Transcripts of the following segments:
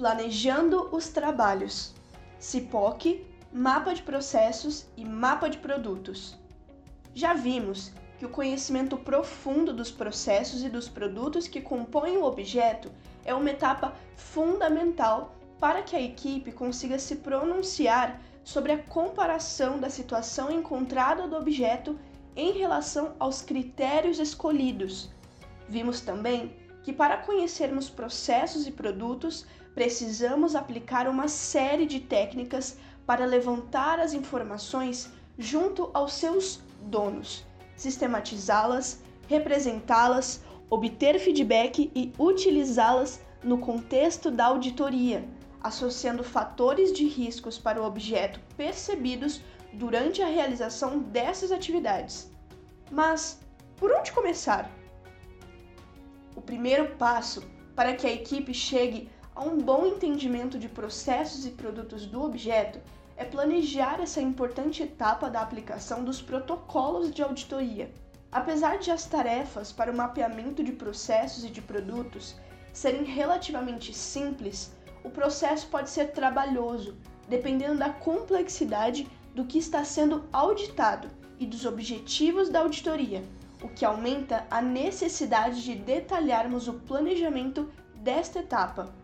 Planejando os trabalhos. CIPOC, mapa de processos e mapa de produtos. Já vimos que o conhecimento profundo dos processos e dos produtos que compõem o objeto é uma etapa fundamental para que a equipe consiga se pronunciar sobre a comparação da situação encontrada do objeto em relação aos critérios escolhidos. Vimos também que para conhecermos processos e produtos, precisamos aplicar uma série de técnicas para levantar as informações junto aos seus donos, sistematizá-las, representá-las, obter feedback e utilizá-las no contexto da auditoria, associando fatores de riscos para o objeto percebidos durante a realização dessas atividades. Mas por onde começar? O primeiro passo para que a equipe chegue a um bom entendimento de processos e produtos do objeto é planejar essa importante etapa da aplicação dos protocolos de auditoria. Apesar de as tarefas para o mapeamento de processos e de produtos serem relativamente simples, o processo pode ser trabalhoso, dependendo da complexidade do que está sendo auditado e dos objetivos da auditoria, o que aumenta a necessidade de detalharmos o planejamento desta etapa.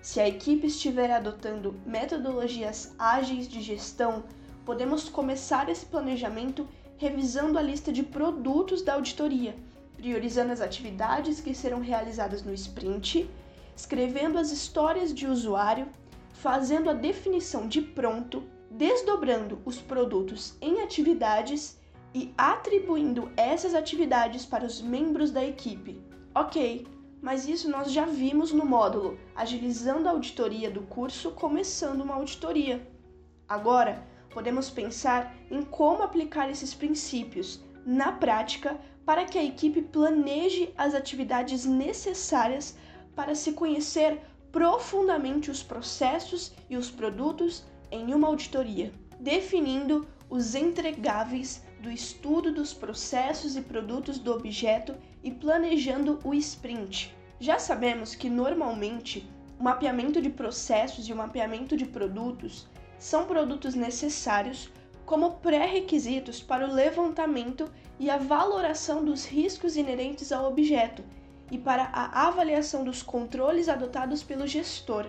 Se a equipe estiver adotando metodologias ágeis de gestão, podemos começar esse planejamento revisando a lista de produtos da auditoria, priorizando as atividades que serão realizadas no sprint, escrevendo as histórias de usuário, fazendo a definição de pronto, desdobrando os produtos em atividades e atribuindo essas atividades para os membros da equipe. Ok, mas isso nós já vimos no módulo Agilizando a Auditoria do curso Começando uma Auditoria. Agora, podemos pensar em como aplicar esses princípios na prática para que a equipe planeje as atividades necessárias para se conhecer profundamente os processos e os produtos em uma auditoria, definindo os entregáveis do estudo dos processos e produtos do objeto e planejando o sprint. Já sabemos que normalmente o mapeamento de processos e o mapeamento de produtos são produtos necessários como pré-requisitos para o levantamento e a valoração dos riscos inerentes ao objeto e para a avaliação dos controles adotados pelo gestor,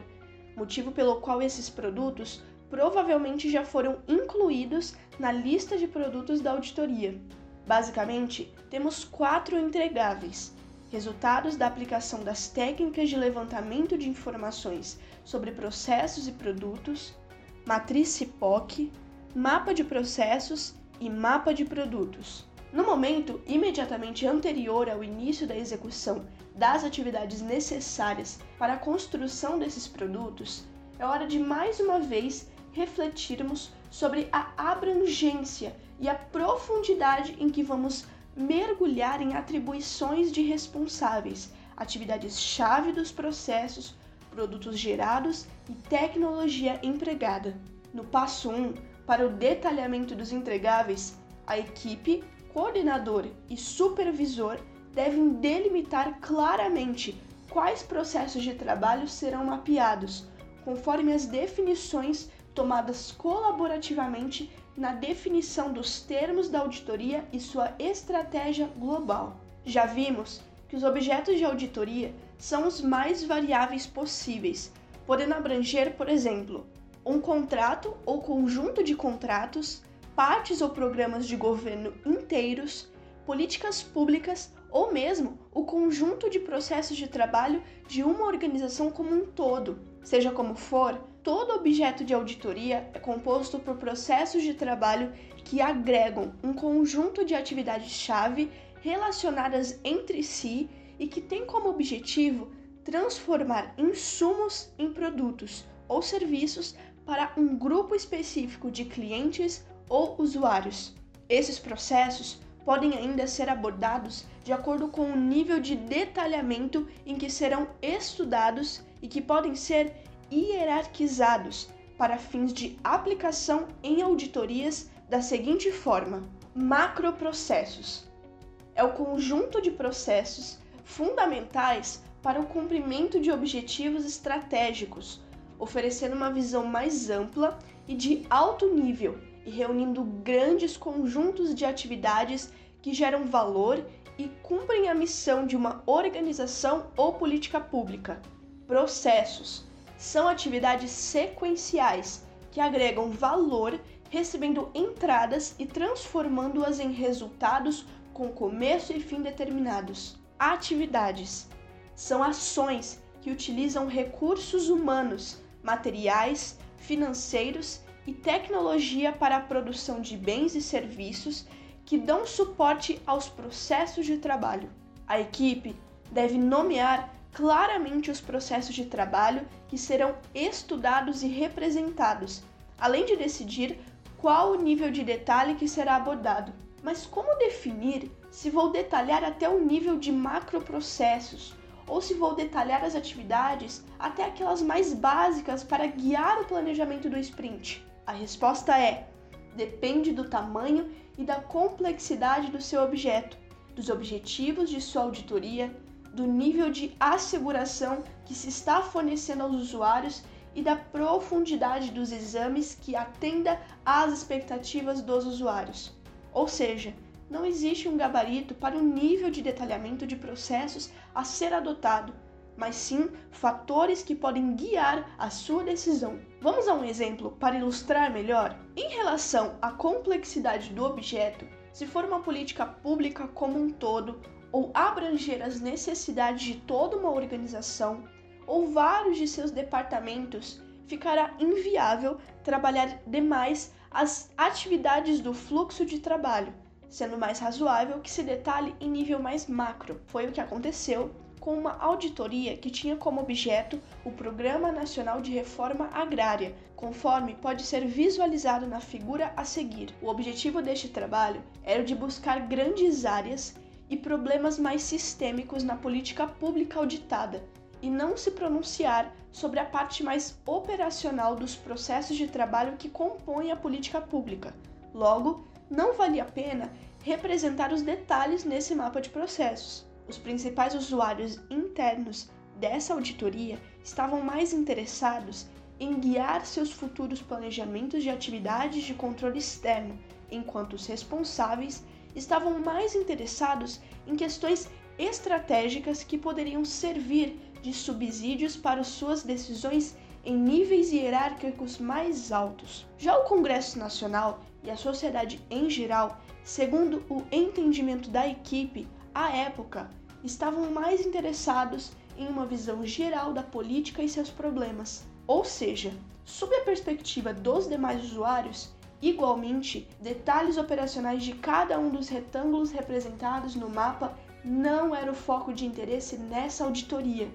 motivo pelo qual esses produtos provavelmente já foram incluídos na lista de produtos da auditoria. Basicamente, temos quatro entregáveis: resultados da aplicação das técnicas de levantamento de informações sobre processos e produtos, matriz CIPOC, mapa de processos e mapa de produtos. No momento imediatamente anterior ao início da execução das atividades necessárias para a construção desses produtos, é hora de mais uma vez refletirmos sobre a abrangência e a profundidade em que vamos mergulhar em atribuições de responsáveis, atividades-chave dos processos, produtos gerados e tecnologia empregada. No passo 1, para o detalhamento dos entregáveis, a equipe, coordenador e supervisor devem delimitar claramente quais processos de trabalho serão mapeados, conforme as definições tomadas colaborativamente na definição dos termos da auditoria e sua estratégia global. Já vimos que os objetos de auditoria são os mais variáveis possíveis, podendo abranger, por exemplo, um contrato ou conjunto de contratos, partes ou programas de governo inteiros, políticas públicas ou mesmo o conjunto de processos de trabalho de uma organização como um todo. Seja como for, todo objeto de auditoria é composto por processos de trabalho que agregam um conjunto de atividades-chave relacionadas entre si e que tem como objetivo transformar insumos em produtos ou serviços para um grupo específico de clientes ou usuários. Esses processos podem ainda ser abordados de acordo com o nível de detalhamento em que serão estudados e que podem ser hierarquizados para fins de aplicação em auditorias da seguinte forma: macroprocessos é o conjunto de processos fundamentais para o cumprimento de objetivos estratégicos, oferecendo uma visão mais ampla e de alto nível e reunindo grandes conjuntos de atividades que geram valor e cumprem a missão de uma organização ou política pública. Processos são atividades sequenciais que agregam valor, recebendo entradas e transformando-as em resultados com começo e fim determinados. Atividades são ações que utilizam recursos humanos, materiais, financeiros e tecnologia para a produção de bens e serviços que dão suporte aos processos de trabalho. A equipe deve nomear claramente os processos de trabalho que serão estudados e representados, além de decidir qual o nível de detalhe que será abordado. Mas como definir se vou detalhar até o nível de macroprocessos ou se vou detalhar as atividades até aquelas mais básicas para guiar o planejamento do sprint? A resposta é: depende do tamanho e da complexidade do seu objeto, dos objetivos de sua auditoria, do nível de asseguração que se está fornecendo aos usuários e da profundidade dos exames que atenda às expectativas dos usuários. Ou seja, não existe um gabarito para o nível de detalhamento de processos a ser adotado, mas sim fatores que podem guiar a sua decisão. Vamos a um exemplo para ilustrar melhor? Em relação à complexidade do objeto, se for uma política pública como um todo, ou abranger as necessidades de toda uma organização, ou vários de seus departamentos, ficará inviável trabalhar demais as atividades do fluxo de trabalho, sendo mais razoável que se detalhe em nível mais macro. Foi o que aconteceu com uma auditoria que tinha como objeto o Programa Nacional de Reforma Agrária, conforme pode ser visualizado na figura a seguir. O objetivo deste trabalho era o de buscar grandes áreas e problemas mais sistêmicos na política pública auditada, e não se pronunciar sobre a parte mais operacional dos processos de trabalho que compõem a política pública. Logo, não valia a pena representar os detalhes nesse mapa de processos. Os principais usuários internos dessa auditoria estavam mais interessados em guiar seus futuros planejamentos de atividades de controle externo, enquanto os responsáveis estavam mais interessados em questões estratégicas que poderiam servir de subsídios para suas decisões em níveis hierárquicos mais altos. Já o Congresso Nacional e a sociedade em geral, segundo o entendimento da equipe, à época, estavam mais interessados em uma visão geral da política e seus problemas. Ou seja, sob a perspectiva dos demais usuários, igualmente, detalhes operacionais de cada um dos retângulos representados no mapa não era o foco de interesse nessa auditoria.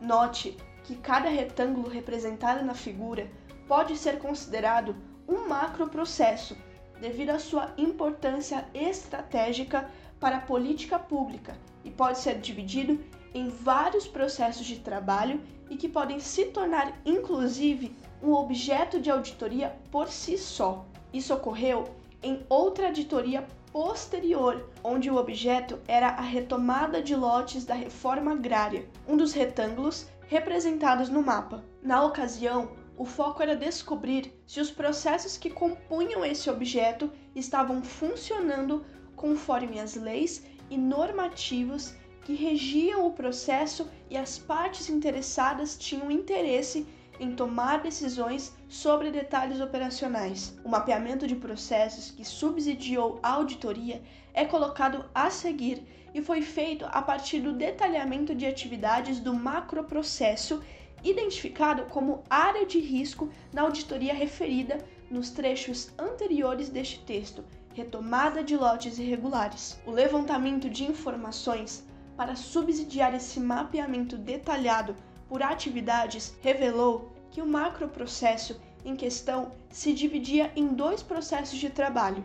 Note que cada retângulo representado na figura pode ser considerado um macroprocesso, devido à sua importância estratégica para a política pública e pode ser dividido em vários processos de trabalho e que podem se tornar, inclusive, um objeto de auditoria por si só. Isso ocorreu em outra auditoria posterior, onde o objeto era a retomada de lotes da reforma agrária, um dos retângulos representados no mapa. Na ocasião, o foco era descobrir se os processos que compunham esse objeto estavam funcionando conforme as leis e normativos que regiam o processo e as partes interessadas tinham interesse em tomar decisões sobre detalhes operacionais. O mapeamento de processos que subsidiou a auditoria é colocado a seguir e foi feito a partir do detalhamento de atividades do macroprocesso identificado como área de risco na auditoria referida nos trechos anteriores deste texto, retomada de lotes irregulares. O levantamento de informações para subsidiar esse mapeamento detalhado por atividades revelou que o macroprocesso em questão se dividia em dois processos de trabalho.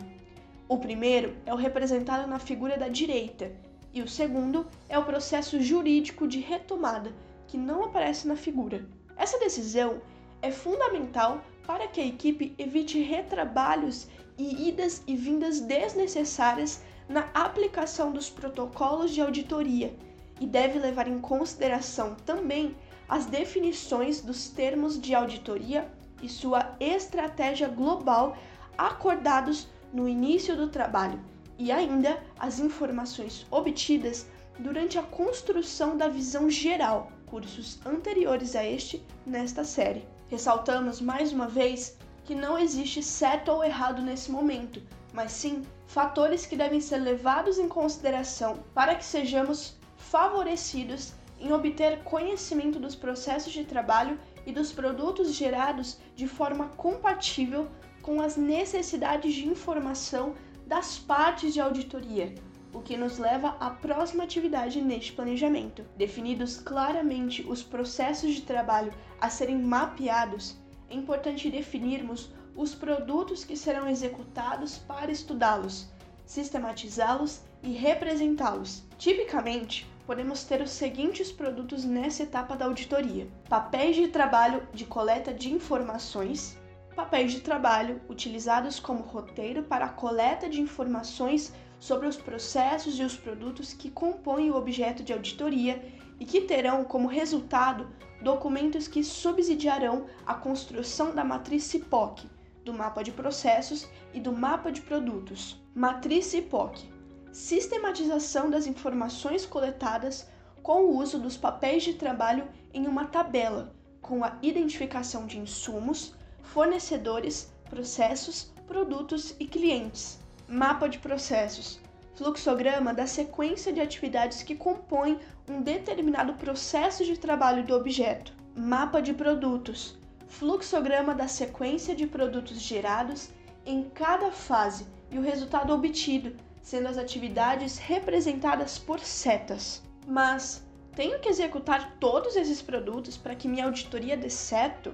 O primeiro é o representado na figura da direita, e o segundo é o processo jurídico de retomada, que não aparece na figura. Essa decisão é fundamental para que a equipe evite retrabalhos e idas e vindas desnecessárias na aplicação dos protocolos de auditoria e deve levar em consideração também as definições dos termos de auditoria e sua estratégia global acordados no início do trabalho e ainda as informações obtidas durante a construção da visão geral, cursos anteriores a este nesta série. Ressaltamos mais uma vez que não existe certo ou errado nesse momento, mas sim fatores que devem ser levados em consideração para que sejamos favorecidos em obter conhecimento dos processos de trabalho e dos produtos gerados de forma compatível com as necessidades de informação das partes de auditoria, o que nos leva à próxima atividade neste planejamento. Definidos claramente os processos de trabalho a serem mapeados, é importante definirmos os produtos que serão executados para estudá-los, sistematizá-los e representá-los. Tipicamente, podemos ter os seguintes produtos nessa etapa da auditoria: papéis de trabalho de coleta de informações, papéis de trabalho utilizados como roteiro para a coleta de informações sobre os processos e os produtos que compõem o objeto de auditoria e que terão como resultado documentos que subsidiarão a construção da matriz CIPOC, do mapa de processos e do mapa de produtos. Matriz CIPOC sistematização das informações coletadas com o uso dos papéis de trabalho em uma tabela, com a identificação de insumos, fornecedores, processos, produtos e clientes. Mapa de processos fluxograma da sequência de atividades que compõem um determinado processo de trabalho do objeto. Mapa de produtos fluxograma da sequência de produtos gerados em cada fase e o resultado obtido, sendo as atividades representadas por setas. Mas tenho que executar todos esses produtos para que minha auditoria dê certo?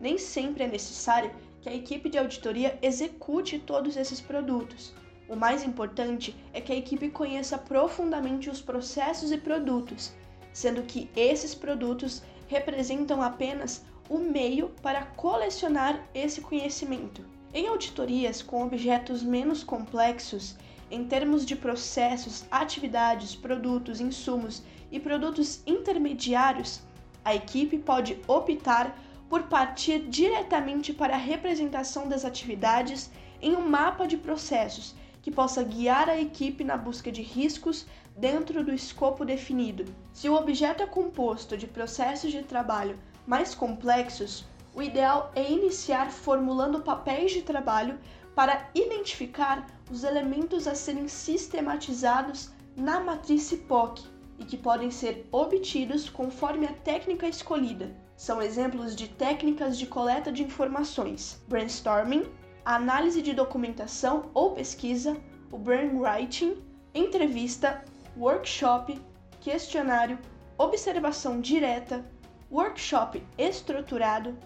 Nem sempre é necessário que a equipe de auditoria execute todos esses produtos. O mais importante é que a equipe conheça profundamente os processos e produtos, sendo que esses produtos representam apenas o meio para colecionar esse conhecimento. Em auditorias com objetos menos complexos, em termos de processos, atividades, produtos, insumos e produtos intermediários, a equipe pode optar por partir diretamente para a representação das atividades em um mapa de processos que possa guiar a equipe na busca de riscos dentro do escopo definido. Se o objeto é composto de processos de trabalho mais complexos, o ideal é iniciar formulando papéis de trabalho para identificar os elementos a serem sistematizados na matriz POC e que podem ser obtidos conforme a técnica escolhida. São exemplos de técnicas de coleta de informações: brainstorming, análise de documentação ou pesquisa, o brainwriting, entrevista, workshop, questionário, observação direta, workshop estruturado,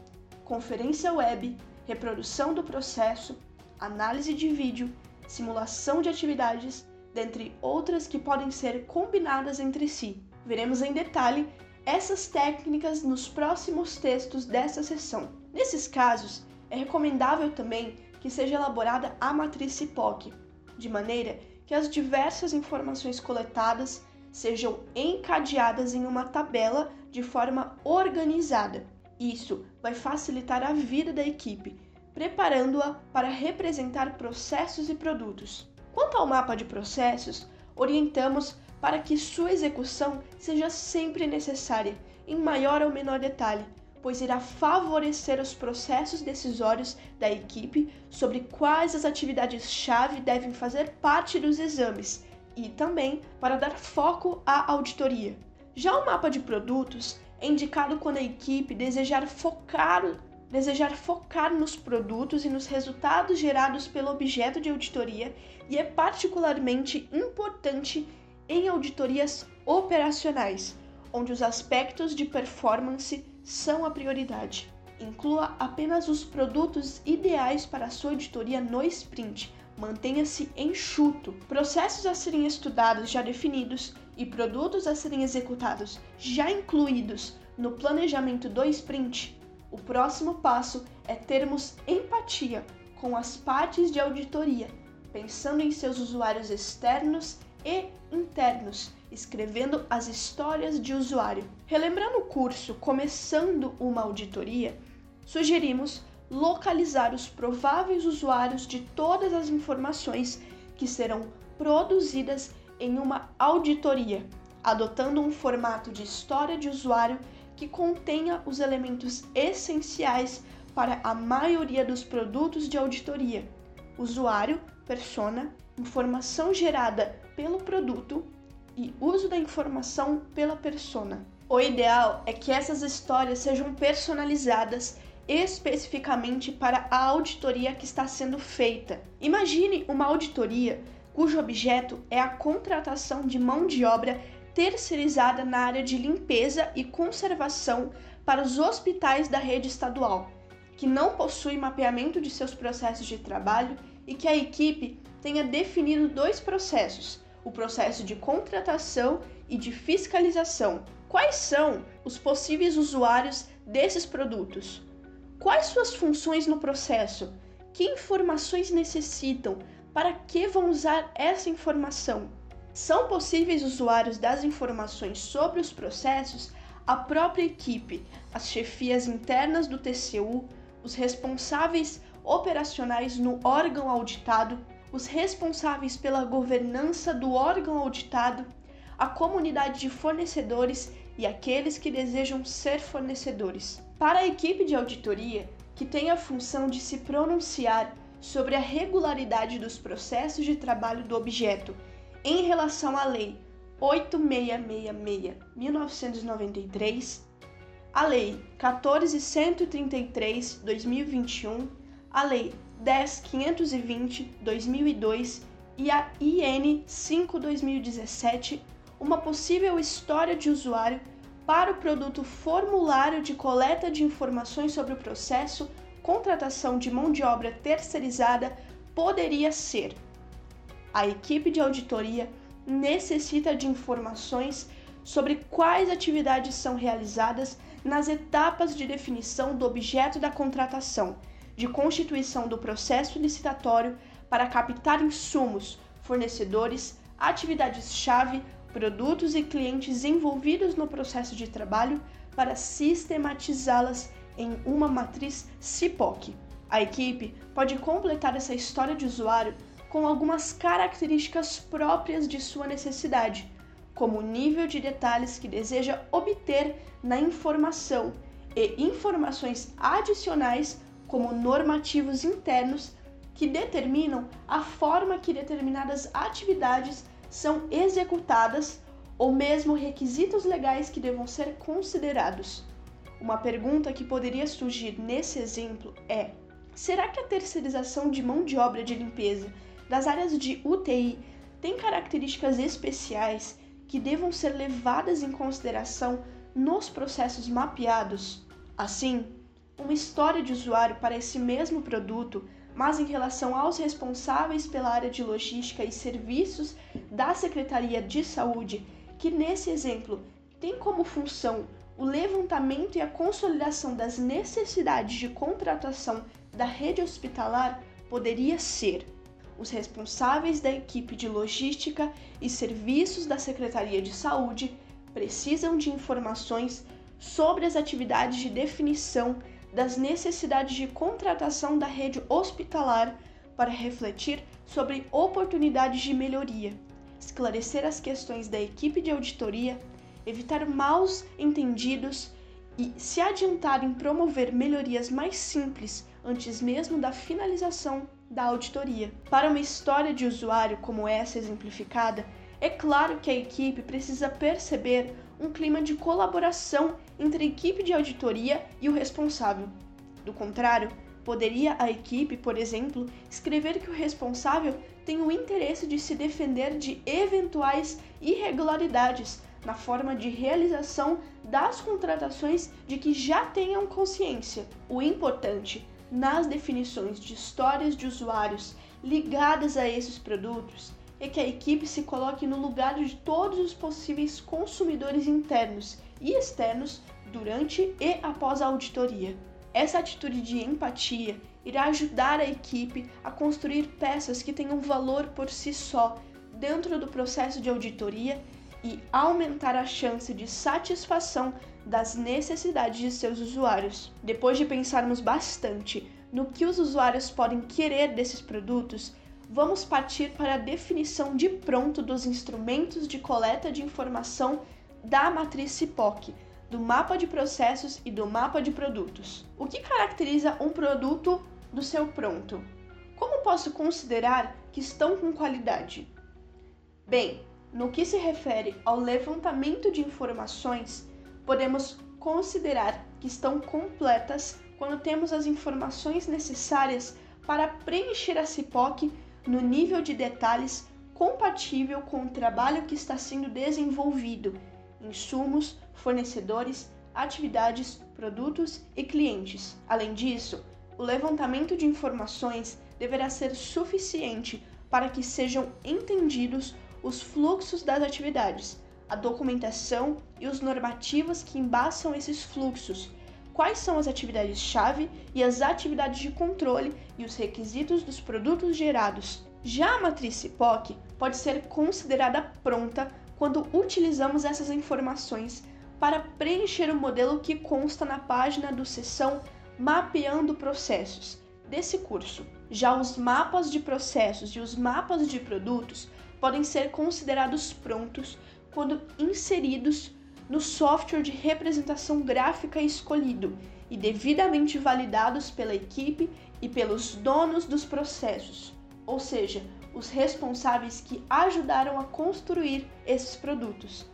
conferência web, reprodução do processo, análise de vídeo, simulação de atividades, dentre outras que podem ser combinadas entre si. Veremos em detalhe essas técnicas nos próximos textos dessa sessão. Nesses casos, é recomendável também que seja elaborada a matriz CIPOC, de maneira que as diversas informações coletadas sejam encadeadas em uma tabela de forma organizada. Isso vai facilitar a vida da equipe, preparando-a para representar processos e produtos. Quanto ao mapa de processos, orientamos para que sua execução seja sempre necessária, em maior ou menor detalhe, pois irá favorecer os processos decisórios da equipe sobre quais as atividades-chave devem fazer parte dos exames e também para dar foco à auditoria. Já o mapa de produtos é indicado quando a equipe desejar focar, desejar focar nos produtos e nos resultados gerados pelo objeto de auditoria e é particularmente importante em auditorias operacionais, onde os aspectos de performance são a prioridade. Inclua apenas os produtos ideais para a sua auditoria no sprint. Mantenha-se enxuto. Processos a serem estudados já definidos e produtos a serem executados já incluídos no planejamento do sprint. O próximo passo é termos empatia com as partes de auditoria, pensando em seus usuários externos e internos, escrevendo as histórias de usuário. Relembrando o curso Começando uma Auditoria, sugerimos localizar os prováveis usuários de todas as informações que serão produzidas em uma auditoria, adotando um formato de história de usuário que contenha os elementos essenciais para a maioria dos produtos de auditoria: usuário, persona, informação gerada pelo produto e uso da informação pela persona. O ideal é que essas histórias sejam personalizadas especificamente para a auditoria que está sendo feita. Imagine uma auditoria cujo objeto é a contratação de mão de obra terceirizada na área de limpeza e conservação para os hospitais da rede estadual, que não possui mapeamento de seus processos de trabalho e que a equipe tenha definido dois processos: o processo de contratação e de fiscalização. Quais são os possíveis usuários desses produtos? Quais suas funções no processo? Que informações necessitam? Para que vão usar essa informação? São possíveis usuários das informações sobre os processos a própria equipe, as chefias internas do TCU, os responsáveis operacionais no órgão auditado, os responsáveis pela governança do órgão auditado, a comunidade de fornecedores e aqueles que desejam ser fornecedores. Para a equipe de auditoria, que tem a função de se pronunciar sobre a regularidade dos processos de trabalho do objeto em relação à Lei 8666-1993, a Lei 14133-2021, a Lei 10520-2002 e a IN 5-2017, uma possível história de usuário para o produto Formulário de Coleta de Informações sobre o Processo Contratação de Mão de Obra Terceirizada poderia ser: a equipe de auditoria necessita de informações sobre quais atividades são realizadas nas etapas de definição do objeto da contratação, de constituição do processo licitatório para captar insumos, fornecedores, atividades-chave produtos e clientes envolvidos no processo de trabalho para sistematizá-las em uma matriz CIPOC. A equipe pode completar essa história de usuário com algumas características próprias de sua necessidade, como o nível de detalhes que deseja obter na informação e informações adicionais, como normativos internos que determinam a forma que determinadas atividades são executadas ou mesmo requisitos legais que devam ser considerados. Uma pergunta que poderia surgir nesse exemplo é: será que a terceirização de mão de obra de limpeza das áreas de UTI tem características especiais que devam ser levadas em consideração nos processos mapeados? Assim, uma história de usuário para esse mesmo produto mas em relação aos responsáveis pela área de logística e serviços da Secretaria de Saúde, que nesse exemplo tem como função o levantamento e a consolidação das necessidades de contratação da rede hospitalar, poderia ser os responsáveis da equipe de logística e serviços da Secretaria de Saúde precisam de informações sobre as atividades de definição das necessidades de contratação da rede hospitalar para refletir sobre oportunidades de melhoria, esclarecer as questões da equipe de auditoria, evitar maus entendidos e se adiantar em promover melhorias mais simples antes mesmo da finalização da auditoria. Para uma história de usuário como essa exemplificada, é claro que a equipe precisa perceber um clima de colaboração entre a equipe de auditoria e o responsável. Do contrário, poderia a equipe, por exemplo, escrever que o responsável tem o interesse de se defender de eventuais irregularidades na forma de realização das contratações de que já tenham consciência. O importante nas definições de histórias de usuários ligadas a esses produtos é que a equipe se coloque no lugar de todos os possíveis consumidores internos e externos durante e após a auditoria. Essa atitude de empatia irá ajudar a equipe a construir peças que tenham valor por si só dentro do processo de auditoria e aumentar a chance de satisfação das necessidades de seus usuários. Depois de pensarmos bastante no que os usuários podem querer desses produtos, vamos partir para a definição de pronto dos instrumentos de coleta de informação da matriz CIPOC, do mapa de processos e do mapa de produtos. O que caracteriza um produto do seu pronto? Como posso considerar que estão com qualidade? Bem, no que se refere ao levantamento de informações, podemos considerar que estão completas quando temos as informações necessárias para preencher a CIPOC no nível de detalhes compatível com o trabalho que está sendo desenvolvido, insumos, fornecedores, atividades, produtos e clientes. Além disso, o levantamento de informações deverá ser suficiente para que sejam entendidos os fluxos das atividades, a documentação e os normativos que embaçam esses fluxos, quais são as atividades-chave e as atividades de controle e os requisitos dos produtos gerados. Já a matriz CIPOC pode ser considerada pronta quando utilizamos essas informações para preencher o modelo que consta na página do seção Mapeando Processos desse curso. Já os mapas de processos e os mapas de produtos podem ser considerados prontos quando inseridos no software de representação gráfica escolhido e devidamente validados pela equipe e pelos donos dos processos, ou seja, os responsáveis que ajudaram a construir esses produtos.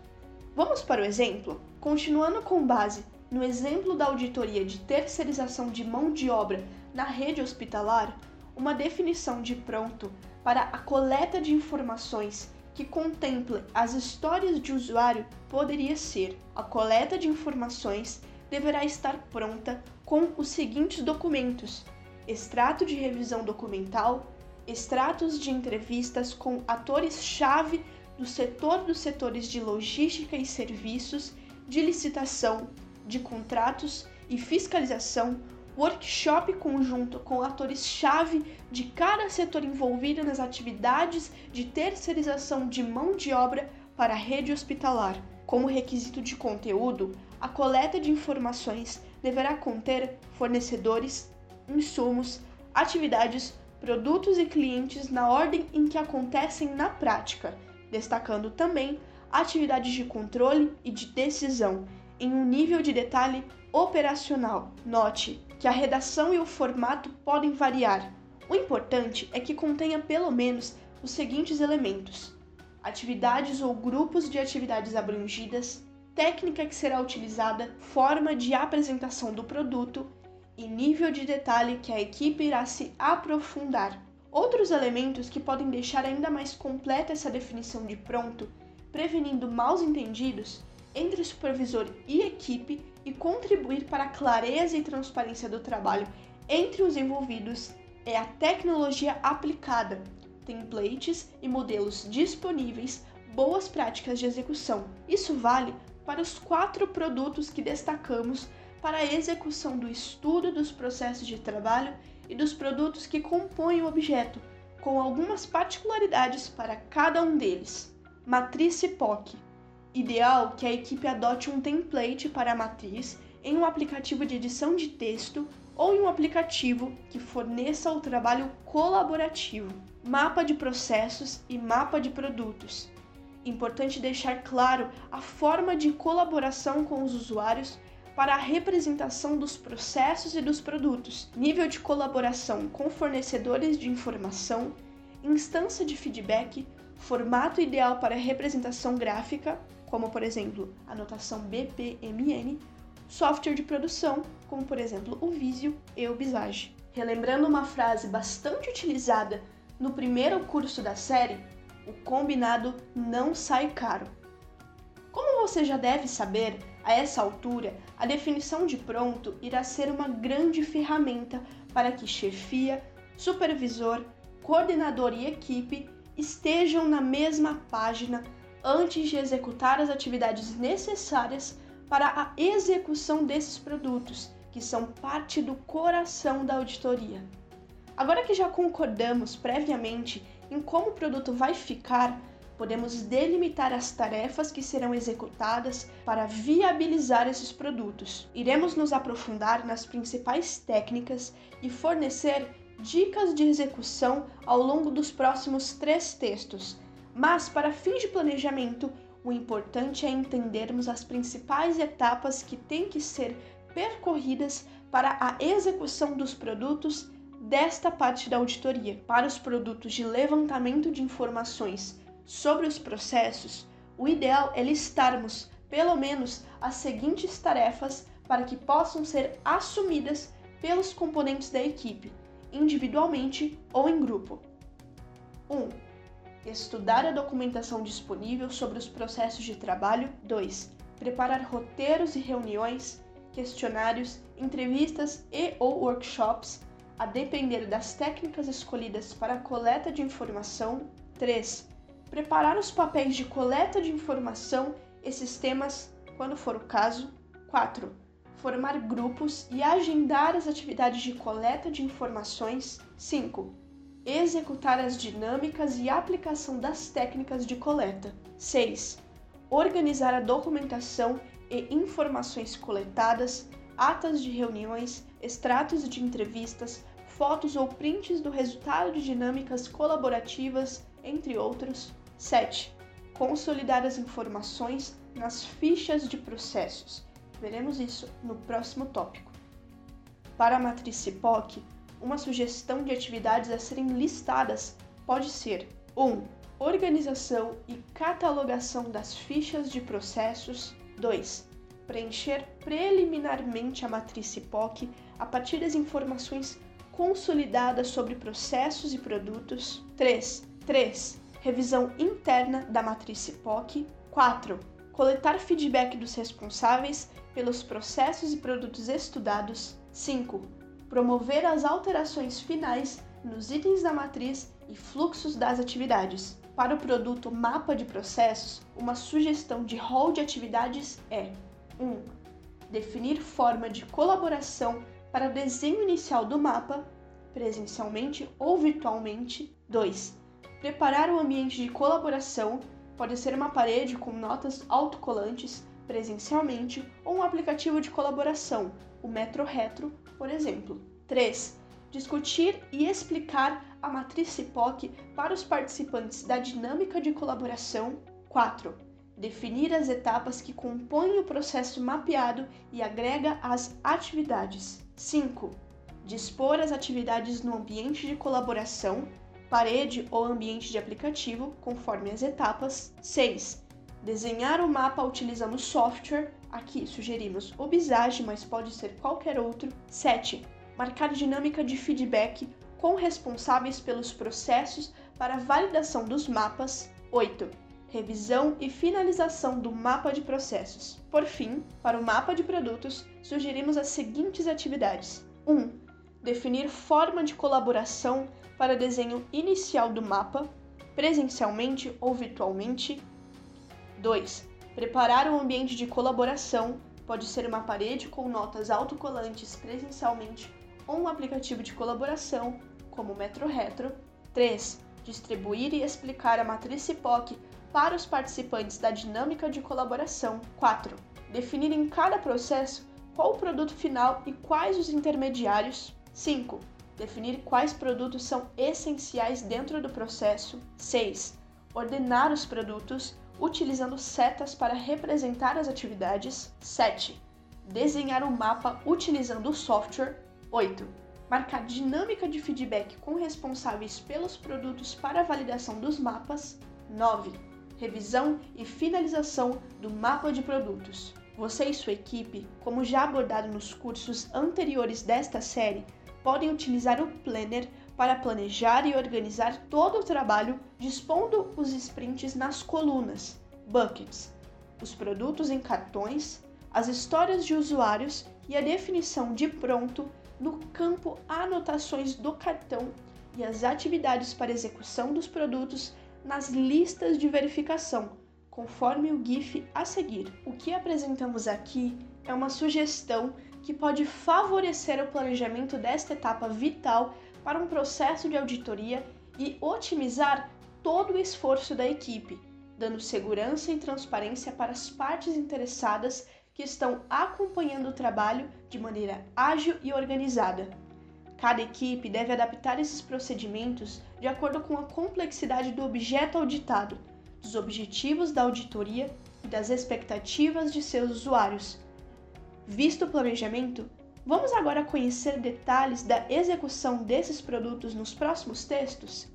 Vamos para o exemplo? Continuando com base no exemplo da auditoria de terceirização de mão de obra na rede hospitalar, uma definição de pronto para a coleta de informações que contemple as histórias de usuário poderia ser: a coleta de informações deverá estar pronta com os seguintes documentos: extrato de revisão documental, extratos de entrevistas com atores-chave do setor dos setores de logística e serviços, de licitação, de contratos e fiscalização, workshop conjunto com atores-chave de cada setor envolvido nas atividades de terceirização de mão de obra para a rede hospitalar. Como requisito de conteúdo, a coleta de informações deverá conter fornecedores, insumos, atividades, produtos e clientes na ordem em que acontecem na prática, destacando também atividades de controle e de decisão em um nível de detalhe operacional. Note que a redação e o formato podem variar. O importante é que contenha pelo menos os seguintes elementos: atividades ou grupos de atividades abrangidas, técnica que será utilizada, forma de apresentação do produto e nível de detalhe que a equipe irá se aprofundar. Outros elementos que podem deixar ainda mais completa essa definição de pronto, prevenindo maus entendidos, entre supervisor e equipe e contribuir para a clareza e transparência do trabalho entre os envolvidos é a tecnologia aplicada, templates e modelos disponíveis, boas práticas de execução. Isso vale para os quatro produtos que destacamos para a execução do estudo dos processos de trabalho e dos produtos que compõem o objeto, com algumas particularidades para cada um deles. Matriz POC Ideal que a equipe adote um template para a matriz em um aplicativo de edição de texto ou em um aplicativo que forneça o trabalho colaborativo. Mapa de processos e mapa de produtos. Importante deixar claro a forma de colaboração com os usuários para a representação dos processos e dos produtos, nível de colaboração com fornecedores de informação, instância de feedback, formato ideal para representação gráfica, como por exemplo a notação BPMN, software de produção, como por exemplo o Visio e o Visage. Relembrando uma frase bastante utilizada no primeiro curso da série, o combinado não sai caro. Como você já deve saber, a essa altura, a definição de pronto irá ser uma grande ferramenta para que chefia, supervisor, coordenador e equipe estejam na mesma página antes de executar as atividades necessárias para a execução desses produtos, que são parte do coração da auditoria. Agora que já concordamos previamente em como o produto vai ficar, podemos delimitar as tarefas que serão executadas para viabilizar esses produtos. Iremos nos aprofundar nas principais técnicas e fornecer dicas de execução ao longo dos próximos três textos. Mas, para fins de planejamento, o importante é entendermos as principais etapas que têm que ser percorridas para a execução dos produtos desta parte da auditoria. Para os produtos de levantamento de informações sobre os processos, o ideal é listarmos pelo menos as seguintes tarefas para que possam ser assumidas pelos componentes da equipe, individualmente ou em grupo. 1. Um, estudar a documentação disponível sobre os processos de trabalho. 2. Preparar roteiros e reuniões, questionários, entrevistas e ou workshops, a depender das técnicas escolhidas para a coleta de informação. 3 preparar os papéis de coleta de informação e sistemas, quando for o caso. 4. Formar grupos e agendar as atividades de coleta de informações. 5. Executar as dinâmicas e aplicação das técnicas de coleta. 6. Organizar a documentação e informações coletadas, atas de reuniões, extratos de entrevistas, fotos ou prints do resultado de dinâmicas colaborativas, entre outros. 7. Consolidar as informações nas fichas de processos. Veremos isso no próximo tópico. Para a matriz CIPOC, uma sugestão de atividades a serem listadas pode ser 1. Um, organização e catalogação das fichas de processos. 2. Preencher preliminarmente a matriz CIPOC a partir das informações consolidadas sobre processos e produtos. 3. 3 revisão interna da matriz CIPOC. 4. Coletar feedback dos responsáveis pelos processos e produtos estudados. 5. Promover as alterações finais nos itens da matriz e fluxos das atividades. Para o produto Mapa de Processos, uma sugestão de rol de atividades é 1. definir forma de colaboração para desenho inicial do mapa, presencialmente ou virtualmente. 2 Preparar o ambiente de colaboração pode ser uma parede com notas autocolantes presencialmente ou um aplicativo de colaboração, o Metro Retro, por exemplo. 3. Discutir e explicar a matriz CIPOC para os participantes da dinâmica de colaboração. 4. Definir as etapas que compõem o processo mapeado e agrega as atividades. 5. Dispor as atividades no ambiente de colaboração parede ou ambiente de aplicativo, conforme as etapas. 6. Desenhar o mapa utilizando software. Aqui sugerimos o Visage, mas pode ser qualquer outro. 7. Marcar dinâmica de feedback com responsáveis pelos processos para validação dos mapas. 8. Revisão e finalização do mapa de processos. Por fim, para o mapa de produtos, sugerimos as seguintes atividades: 1. Definir forma de colaboração para desenho inicial do mapa, presencialmente ou virtualmente. 2. Preparar um ambiente de colaboração, pode ser uma parede com notas autocolantes presencialmente ou um aplicativo de colaboração, como o Metro Retro. 3. Distribuir e explicar a matriz CIPOC para os participantes da dinâmica de colaboração. 4. Definir em cada processo qual o produto final e quais os intermediários. 5 Definir quais produtos são essenciais dentro do processo. 6. Ordenar os produtos utilizando setas para representar as atividades. 7. Desenhar o um mapa utilizando o software. 8. Marcar dinâmica de feedback com responsáveis pelos produtos para validação dos mapas. 9. Revisão e finalização do mapa de produtos. Você e sua equipe, como já abordado nos cursos anteriores desta série, podem utilizar o Planner para planejar e organizar todo o trabalho, dispondo os sprints nas colunas, buckets, os produtos em cartões, as histórias de usuários e a definição de pronto no campo anotações do cartão e as atividades para execução dos produtos nas listas de verificação, conforme o GIF a seguir. O que apresentamos aqui é uma sugestão que pode favorecer o planejamento desta etapa vital para um processo de auditoria e otimizar todo o esforço da equipe, dando segurança e transparência para as partes interessadas que estão acompanhando o trabalho de maneira ágil e organizada. Cada equipe deve adaptar esses procedimentos de acordo com a complexidade do objeto auditado, dos objetivos da auditoria e das expectativas de seus usuários. Visto o planejamento, vamos agora conhecer detalhes da execução desses produtos nos próximos textos?